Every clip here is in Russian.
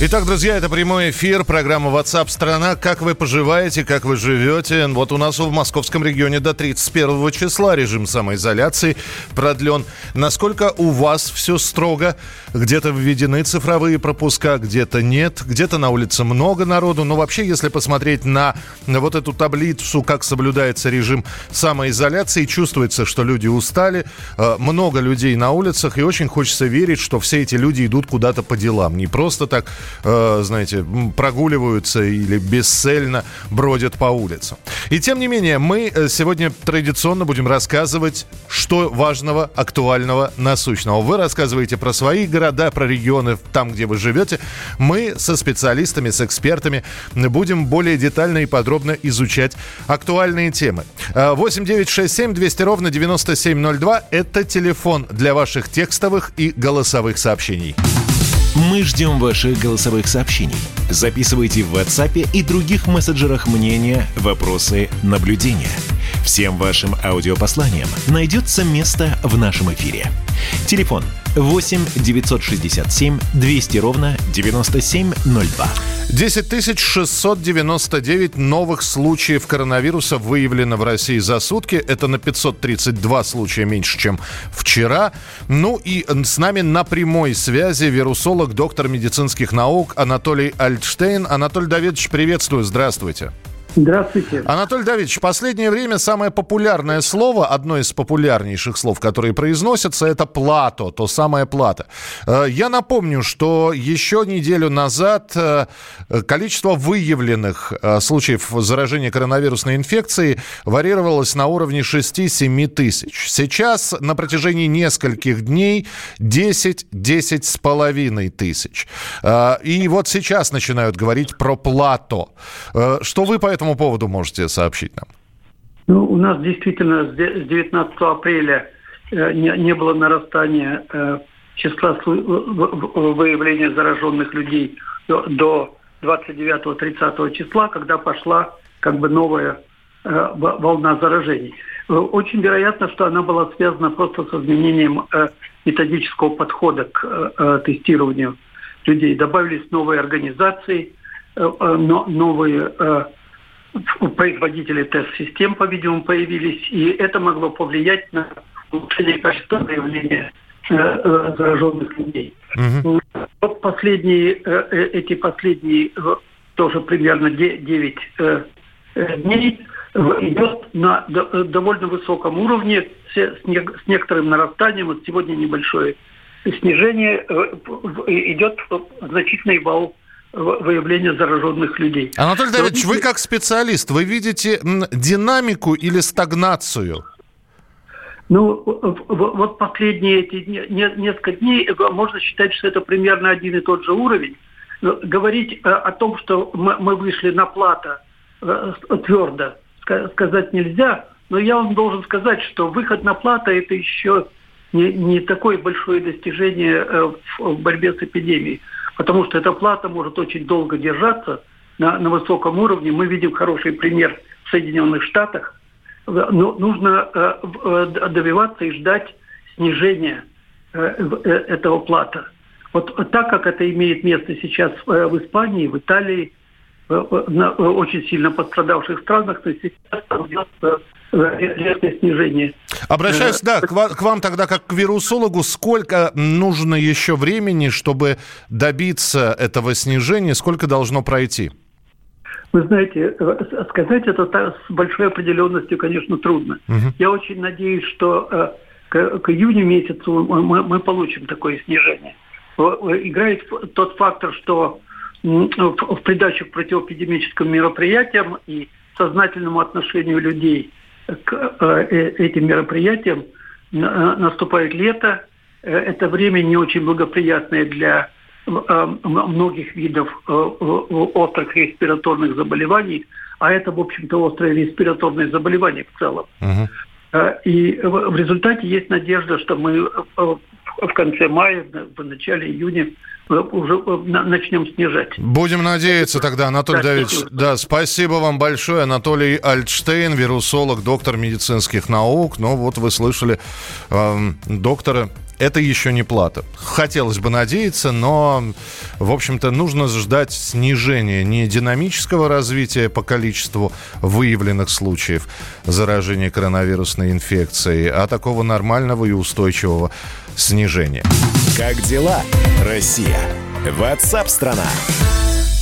Итак, друзья, это прямой эфир, программа WhatsApp страна. Как вы поживаете, как вы живете? Вот у нас в московском регионе до 31 числа режим самоизоляции продлен. Насколько у вас все строго? Где-то введены цифровые пропуска, где-то нет, где-то на улице много народу. Но вообще, если посмотреть на вот эту таблицу, как соблюдается режим самоизоляции, чувствуется, что люди устали, э, много людей на улицах, и очень хочется верить, что все эти люди идут куда-то по делам. Не просто так э, знаете, прогуливаются или бесцельно бродят по улицам. И тем не менее, мы э, сегодня традиционно будем рассказывать, что важного, актуального, насущного. Вы рассказываете про свои города, про регионы, там, где вы живете. Мы со специалистами, с экспертами будем более детально и подробно изучать актуальные темы. 8 9 6 7 200 ровно 9702 – это телефон для ваших текстовых и голосовых сообщений. Мы ждем ваших голосовых сообщений. Записывайте в WhatsApp и других мессенджерах мнения, вопросы, наблюдения. Всем вашим аудиопосланиям найдется место в нашем эфире. Телефон 8 967 200 ровно 9702. 10 699 новых случаев коронавируса выявлено в России за сутки. Это на 532 случая меньше, чем вчера. Ну и с нами на прямой связи вирусолог, доктор медицинских наук Анатолий Альтштейн. Анатолий Давидович, приветствую, здравствуйте. Здравствуйте. Анатолий Давидович, в последнее время самое популярное слово, одно из популярнейших слов, которые произносятся, это плато, то самое плато. Э, я напомню, что еще неделю назад э, количество выявленных э, случаев заражения коронавирусной инфекцией варьировалось на уровне 6-7 тысяч. Сейчас на протяжении нескольких дней 10-10 с половиной тысяч. И вот сейчас начинают говорить про плато. Что вы по этому этому поводу можете сообщить нам? Ну, у нас действительно с 19 апреля э, не, не было нарастания э, числа выявления зараженных людей до, до 29-30 числа, когда пошла как бы новая э, волна заражений. Очень вероятно, что она была связана просто с изменением методического подхода к тестированию людей. Добавились новые организации, новые производители тест-систем, по-видимому, появились, и это могло повлиять на улучшение качества проявления э, э, зараженных людей. Угу. Вот последние, э, эти последние тоже примерно 9 дней идет на довольно высоком уровне с некоторым нарастанием. Вот сегодня небольшое снижение идет значительный вал выявления зараженных людей. Анатолий Давидович, вы как специалист, вы видите динамику или стагнацию? Ну, вот последние эти несколько дней можно считать, что это примерно один и тот же уровень. Говорить э, о том, что мы вышли на плата э, твердо, сказать нельзя, но я вам должен сказать, что выход на плата это еще не, не такое большое достижение э, в борьбе с эпидемией потому что эта плата может очень долго держаться на, на высоком уровне. Мы видим хороший пример в Соединенных Штатах. Но нужно э, э, добиваться и ждать снижения э, этого плата. Вот так как это имеет место сейчас в Испании, в Италии, очень сильно пострадавших странах, то сейчас идет резкое снижение. Обращаюсь, да, к вам, к вам тогда как к вирусологу. Сколько нужно еще времени, чтобы добиться этого снижения? Сколько должно пройти? Вы знаете, сказать это с большой определенностью, конечно, трудно. Угу. Я очень надеюсь, что э, к, к июню месяцу мы, мы получим такое снижение. Играет тот фактор, что в придачу к противоэпидемическим мероприятиям и сознательному отношению людей к э, э, этим мероприятиям наступает лето. Э, это время не очень благоприятное для многих видов острых респираторных заболеваний, а это, в общем-то, острое респираторное заболевание в целом. Uh-huh. И в результате есть надежда, что мы в конце мая, в начале июня уже начнем снижать. Будем надеяться тогда, Анатолий да, Давидович. Спасибо. Да, спасибо вам большое. Анатолий Альтштейн, вирусолог, доктор медицинских наук. Ну вот вы слышали э, доктора это еще не плата. Хотелось бы надеяться, но, в общем-то, нужно ждать снижения не динамического развития по количеству выявленных случаев заражения коронавирусной инфекцией, а такого нормального и устойчивого снижения. Как дела, Россия? Ватсап-страна!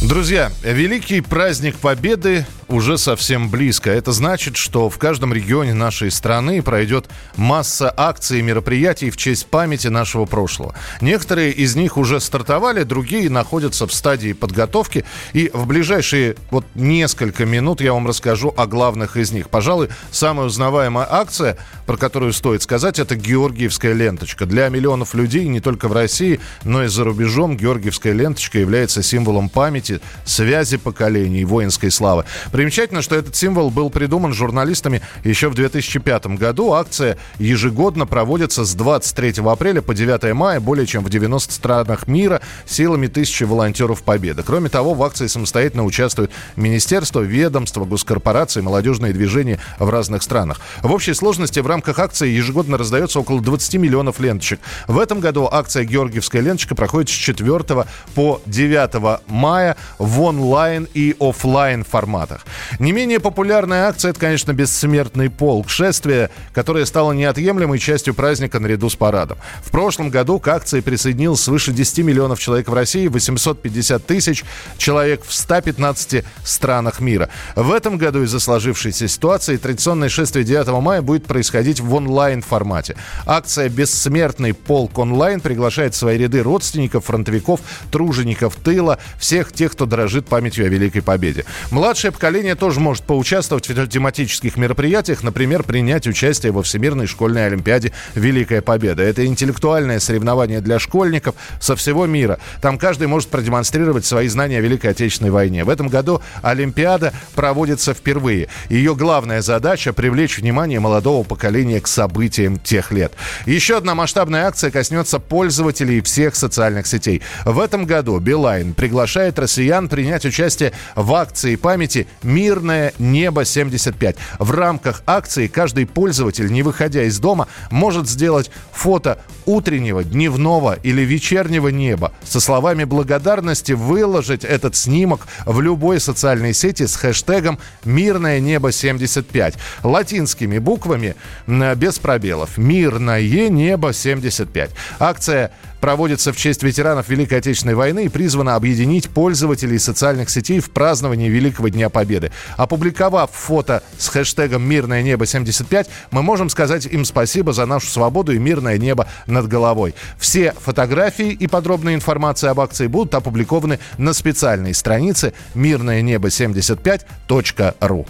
Друзья, великий праздник Победы уже совсем близко. Это значит, что в каждом регионе нашей страны пройдет масса акций и мероприятий в честь памяти нашего прошлого. Некоторые из них уже стартовали, другие находятся в стадии подготовки. И в ближайшие вот несколько минут я вам расскажу о главных из них. Пожалуй, самая узнаваемая акция, про которую стоит сказать, это Георгиевская ленточка. Для миллионов людей не только в России, но и за рубежом Георгиевская ленточка является символом памяти, связи поколений, воинской славы. Примечательно, что этот символ был придуман журналистами еще в 2005 году. Акция ежегодно проводится с 23 апреля по 9 мая более чем в 90 странах мира силами тысячи волонтеров Победы. Кроме того, в акции самостоятельно участвуют министерства, ведомства, госкорпорации, молодежные движения в разных странах. В общей сложности в рамках акции ежегодно раздается около 20 миллионов ленточек. В этом году акция «Георгиевская ленточка» проходит с 4 по 9 мая в онлайн и офлайн форматах. Не менее популярная акция – это, конечно, «Бессмертный полк». Шествие, которое стало неотъемлемой частью праздника наряду с парадом. В прошлом году к акции присоединилось свыше 10 миллионов человек в России, 850 тысяч человек в 115 странах мира. В этом году из-за сложившейся ситуации традиционное шествие 9 мая будет происходить в онлайн-формате. Акция «Бессмертный полк онлайн» приглашает в свои ряды родственников, фронтовиков, тружеников тыла, всех тех, кто дорожит памятью о Великой Победе. Младшее поколение поколение тоже может поучаствовать в тематических мероприятиях, например, принять участие во Всемирной школьной олимпиаде «Великая Победа». Это интеллектуальное соревнование для школьников со всего мира. Там каждый может продемонстрировать свои знания о Великой Отечественной войне. В этом году Олимпиада проводится впервые. Ее главная задача – привлечь внимание молодого поколения к событиям тех лет. Еще одна масштабная акция коснется пользователей всех социальных сетей. В этом году Билайн приглашает россиян принять участие в акции памяти «Мирное небо 75». В рамках акции каждый пользователь, не выходя из дома, может сделать фото утреннего, дневного или вечернего неба. Со словами благодарности выложить этот снимок в любой социальной сети с хэштегом «Мирное небо 75». Латинскими буквами, без пробелов. «Мирное небо 75». Акция проводится в честь ветеранов Великой Отечественной войны и призвана объединить пользователей социальных сетей в праздновании Великого Дня Победы. Опубликовав фото с хэштегом «Мирное небо 75», мы можем сказать им спасибо за нашу свободу и мирное небо над головой. Все фотографии и подробная информация об акции будут опубликованы на специальной странице «Мирное небо 75.ру».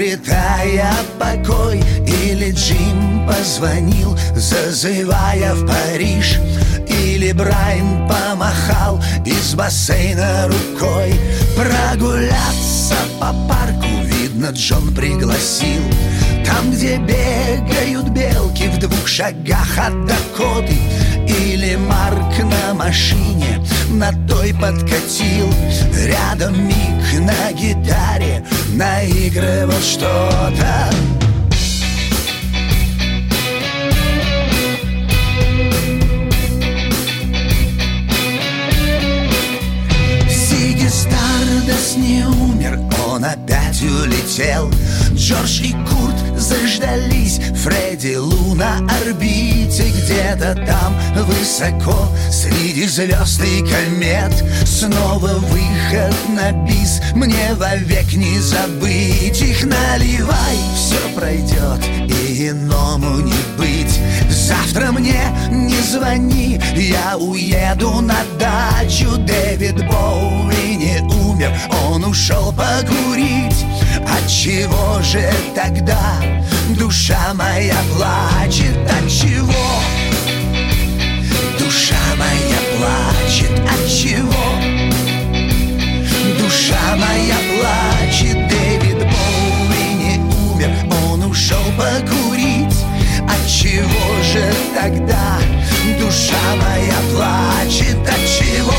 обретая покой Или Джим позвонил, зазывая в Париж Или Брайан помахал из бассейна рукой. Прогуляться по парку, видно, Джон пригласил. Там, где бегают белки в двух шагах от Дакоты Или Марк на машине на той подкатил. Рядом Мик на гитаре наигрывал что-то. Сиги Стардас не умер, он опять улетел. Джордж и на орбите Где-то там высоко Среди звезд и комет. Снова выход на бис Мне вовек не забыть их. Наливай, все пройдет И иному не быть. Завтра мне не звони Я уеду на дачу. Дэвид Боуи не умер Он ушел покурить от чего же тогда душа моя плачет? От чего? Душа моя плачет. От чего? Душа моя плачет. Дэвид Боуи не умер, он ушел покурить. От чего же тогда душа моя плачет? От чего?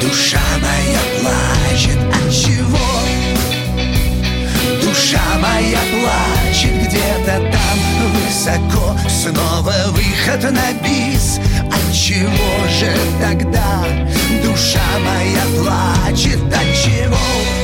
Душа моя плачет от чего? Душа моя плачет где-то там высоко Снова выход на бис От чего же тогда душа моя плачет? От чего?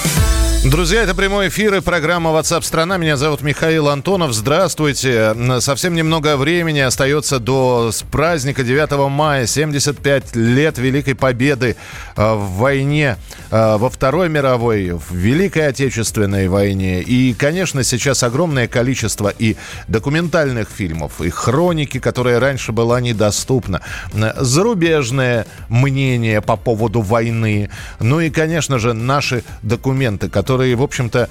Друзья, это прямой эфир и программа WhatsApp страна. Меня зовут Михаил Антонов. Здравствуйте. Совсем немного времени остается до праздника 9 мая. 75 лет Великой Победы э, в войне, э, во Второй мировой, в Великой Отечественной войне. И, конечно, сейчас огромное количество и документальных фильмов, и хроники, которая раньше была недоступна. Зарубежное мнение по поводу войны. Ну и, конечно же, наши документы, которые которые, в общем-то,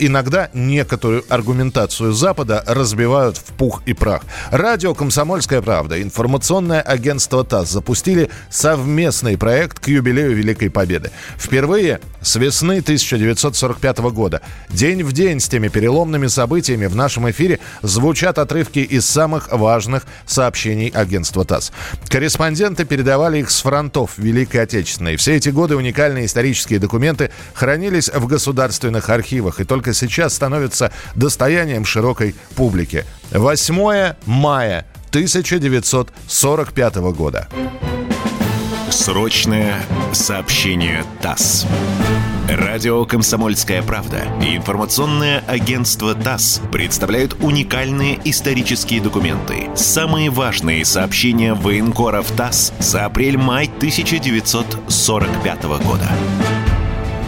иногда некоторую аргументацию Запада разбивают в пух и прах. Радио «Комсомольская правда», информационное агентство ТАСС запустили совместный проект к юбилею Великой Победы. Впервые с весны 1945 года. День в день с теми переломными событиями в нашем эфире звучат отрывки из самых важных сообщений агентства ТАСС. Корреспонденты передавали их с фронтов Великой Отечественной. Все эти годы уникальные исторические документы хранились в государственном государственных архивах и только сейчас становится достоянием широкой публики. 8 мая 1945 года. Срочное сообщение ТАСС. Радио «Комсомольская правда» и информационное агентство ТАСС представляют уникальные исторические документы. Самые важные сообщения военкоров ТАСС за апрель-май 1945 года.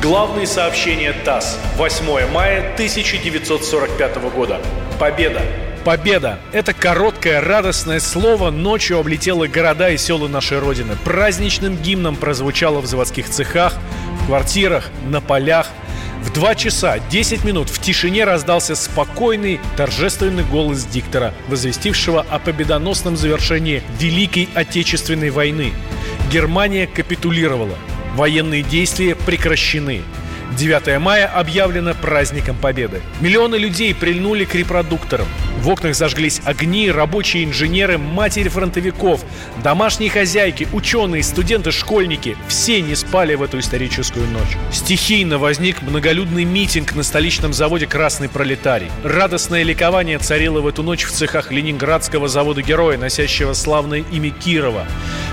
Главные сообщения ТАСС. 8 мая 1945 года. Победа. Победа – это короткое радостное слово ночью облетело города и села нашей Родины. Праздничным гимном прозвучало в заводских цехах, в квартирах, на полях. В 2 часа 10 минут в тишине раздался спокойный, торжественный голос диктора, возвестившего о победоносном завершении Великой Отечественной войны. Германия капитулировала. Военные действия прекращены. 9 мая объявлено праздником Победы. Миллионы людей прильнули к репродукторам. В окнах зажглись огни, рабочие инженеры, матери фронтовиков, домашние хозяйки, ученые, студенты, школьники. Все не спали в эту историческую ночь. Стихийно возник многолюдный митинг на столичном заводе «Красный пролетарий». Радостное ликование царило в эту ночь в цехах Ленинградского завода-героя, носящего славное имя Кирова.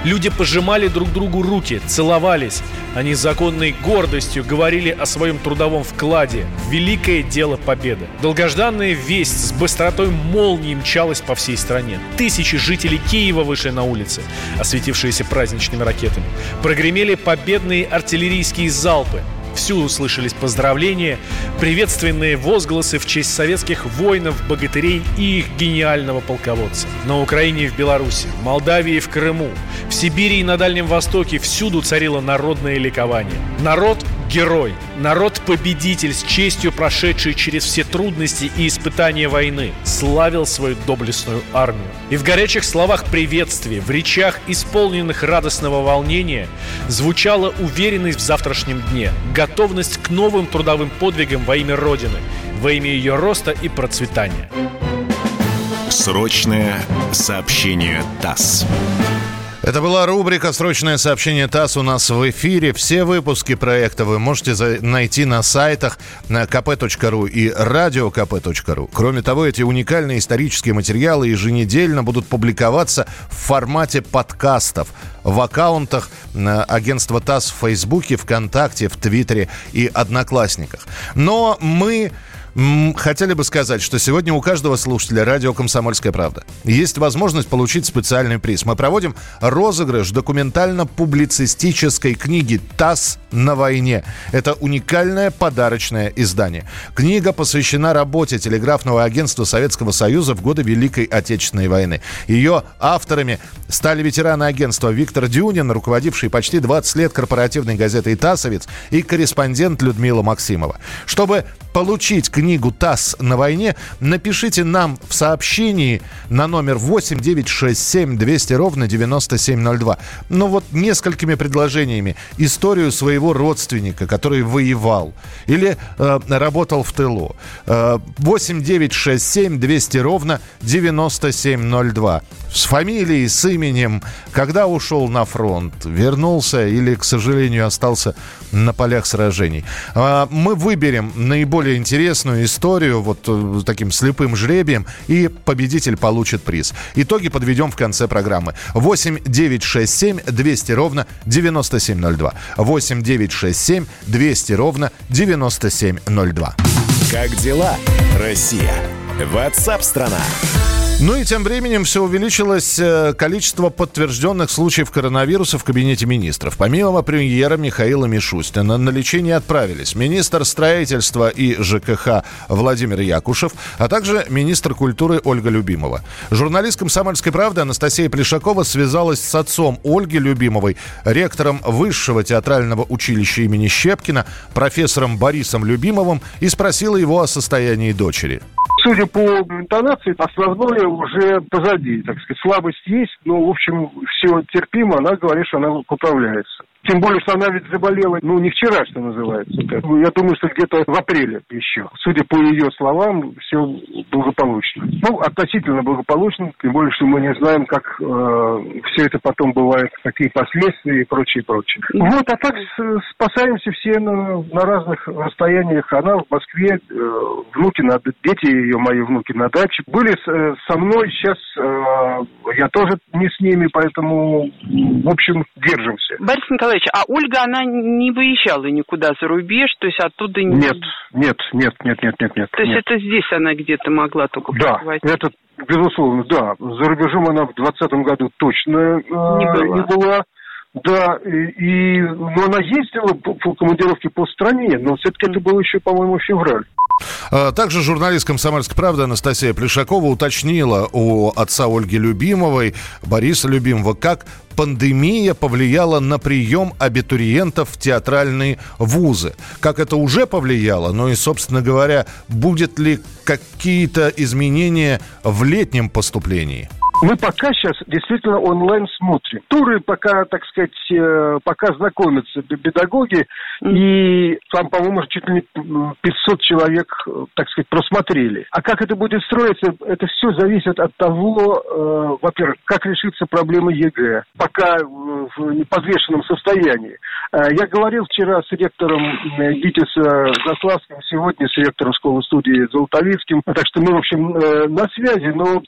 Люди пожимали друг другу руки, целовались. Они законной гордостью говорили о своем трудовом вкладе великое дело победы. Долгожданная весть с быстротой молнии мчалась по всей стране. Тысячи жителей Киева вышли на улицы, осветившиеся праздничными ракетами. Прогремели победные артиллерийские залпы. Всюду слышались поздравления, приветственные возгласы в честь советских воинов, богатырей и их гениального полководца. На Украине и в Беларуси, в Молдавии и в Крыму, в Сибири и на Дальнем Востоке всюду царило народное ликование. Народ герой, народ-победитель с честью прошедший через все трудности и испытания войны, славил свою доблестную армию. И в горячих словах приветствия, в речах, исполненных радостного волнения, звучала уверенность в завтрашнем дне, готовность к новым трудовым подвигам во имя Родины, во имя ее роста и процветания. Срочное сообщение ТАСС. Это была рубрика «Срочное сообщение ТАСС» у нас в эфире. Все выпуски проекта вы можете найти на сайтах на kp.ru и radiokp.ru. Кроме того, эти уникальные исторические материалы еженедельно будут публиковаться в формате подкастов в аккаунтах агентства ТАСС в Фейсбуке, ВКонтакте, в Твиттере и Одноклассниках. Но мы хотели бы сказать, что сегодня у каждого слушателя радио «Комсомольская правда» есть возможность получить специальный приз. Мы проводим розыгрыш документально-публицистической книги «ТАСС на войне». Это уникальное подарочное издание. Книга посвящена работе телеграфного агентства Советского Союза в годы Великой Отечественной войны. Ее авторами стали ветераны агентства Виктор Дюнин, руководивший почти 20 лет корпоративной газетой «ТАССовец», и корреспондент Людмила Максимова. Чтобы получить книгу «ТАСС на войне», напишите нам в сообщении на номер 8 967 200 ровно 9702. Ну вот несколькими предложениями. Историю своего родственника, который воевал или э, работал в тылу. Э, 8 967 200 ровно 9702. С фамилией, с именем, когда ушел на фронт, вернулся или, к сожалению, остался на полях сражений. Э, мы выберем наиболее более интересную историю вот э, таким слепым жребием, и победитель получит приз. Итоги подведем в конце программы. 8 9 6 7 200 ровно 9702. 8 9 6 7 200 ровно 9702. Как дела, Россия? Ватсап-страна! Ну и тем временем все увеличилось э, количество подтвержденных случаев коронавируса в кабинете министров. Помимо премьера Михаила Мишустина на лечение отправились министр строительства и ЖКХ Владимир Якушев, а также министр культуры Ольга Любимова. Журналист «Комсомольской правды» Анастасия Плешакова связалась с отцом Ольги Любимовой, ректором Высшего театрального училища имени Щепкина, профессором Борисом Любимовым и спросила его о состоянии дочери судя по интонации, основное уже позади. Так сказать, слабость есть, но, в общем, все терпимо. Она говорит, что она поправляется. Тем более, что она ведь заболела, ну, не вчера, что называется. Я думаю, что где-то в апреле еще. Судя по ее словам, все благополучно. Ну, относительно благополучно, тем более, что мы не знаем, как э, все это потом бывает, какие последствия и прочее, прочее. Вот, а так спасаемся все на, на разных расстояниях. Она в Москве, э, внуки, на, дети ее, мои внуки на даче. Были с, э, со мной, сейчас э, я тоже не с ними, поэтому, в общем, держимся. Борис Николаевич, Николаевич, а Ольга, она не выезжала никуда за рубеж, то есть оттуда... Не... Нет, нет, нет, нет, нет, нет, нет. То есть нет. это здесь она где-то могла только Да, побывать. это, безусловно, да. За рубежом она в 2020 году точно э, не была. Не была. Да, и, и, но она ездила по, по командировке по стране, но все-таки это было еще, по-моему, февраль. А, также журналист «Комсомольской правды» Анастасия Плешакова уточнила у отца Ольги Любимовой, Бориса Любимого, как пандемия повлияла на прием абитуриентов в театральные вузы. Как это уже повлияло, ну и, собственно говоря, будет ли какие-то изменения в летнем поступлении? Мы пока сейчас действительно онлайн смотрим. Туры пока, так сказать, э, пока знакомятся педагоги, и там, по-моему, чуть ли не 500 человек, э, так сказать, просмотрели. А как это будет строиться, это все зависит от того, э, во-первых, как решится проблема ЕГЭ, пока в неподвешенном состоянии. Я говорил вчера с ректором ГИТИСа Заславским, сегодня с ректором школы-студии Золотовицким, так что мы, в общем, на связи, но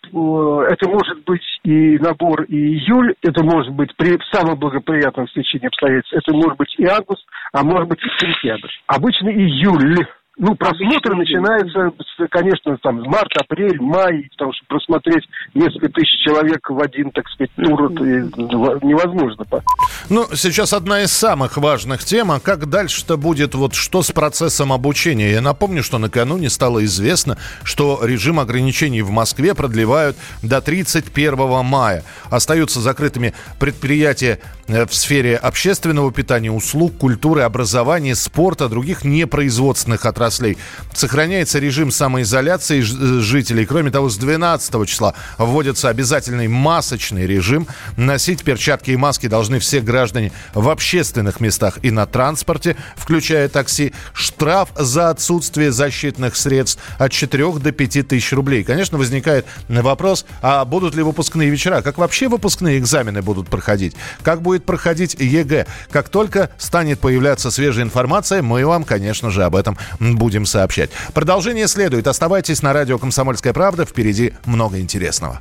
это может может быть и набор и июль, это может быть при самом благоприятном стечении обстоятельств, это может быть и август, а может быть и сентябрь. Обычно июль ну, просмотры начинаются, конечно, там, март, апрель, май, потому что просмотреть несколько тысяч человек в один, так сказать, тур невозможно. Ну, сейчас одна из самых важных тем, а как дальше-то будет, вот что с процессом обучения? Я напомню, что накануне стало известно, что режим ограничений в Москве продлевают до 31 мая. Остаются закрытыми предприятия в сфере общественного питания, услуг, культуры, образования, спорта, других непроизводственных отраслей. Сохраняется режим самоизоляции э, жителей. Кроме того, с 12 числа вводится обязательный масочный режим. Носить перчатки и маски должны все граждане в общественных местах и на транспорте, включая такси. Штраф за отсутствие защитных средств от 4 до 5 тысяч рублей. Конечно, возникает вопрос, а будут ли выпускные вечера? Как вообще выпускные экзамены будут проходить? Как будет проходить ЕГЭ? Как только станет появляться свежая информация, мы вам, конечно же, об этом будем сообщать. Продолжение следует. Оставайтесь на радио «Комсомольская правда». Впереди много интересного.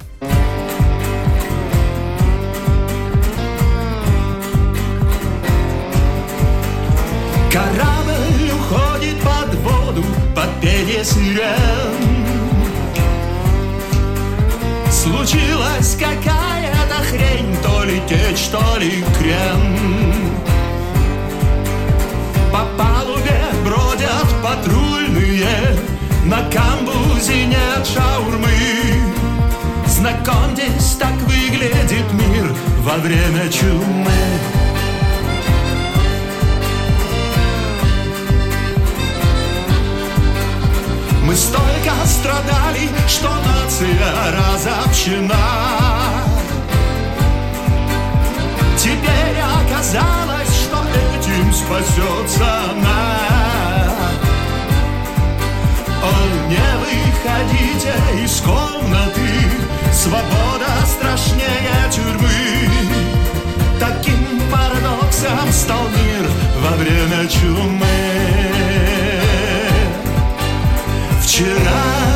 Корабль уходит под воду, под пение сирен. Хрень, то ли течь, то ли крем. По палубе бродят патрульные, на камбузе нет шаурмы. Знакомьтесь, так выглядит мир во время чумы. Мы столько страдали, что нация разобщена. Теперь оказалось, что этим спасется она. О, не выходите из комнаты, свобода страшнее тюрьмы. Таким парадоксом стал мир во время чумы. Вчера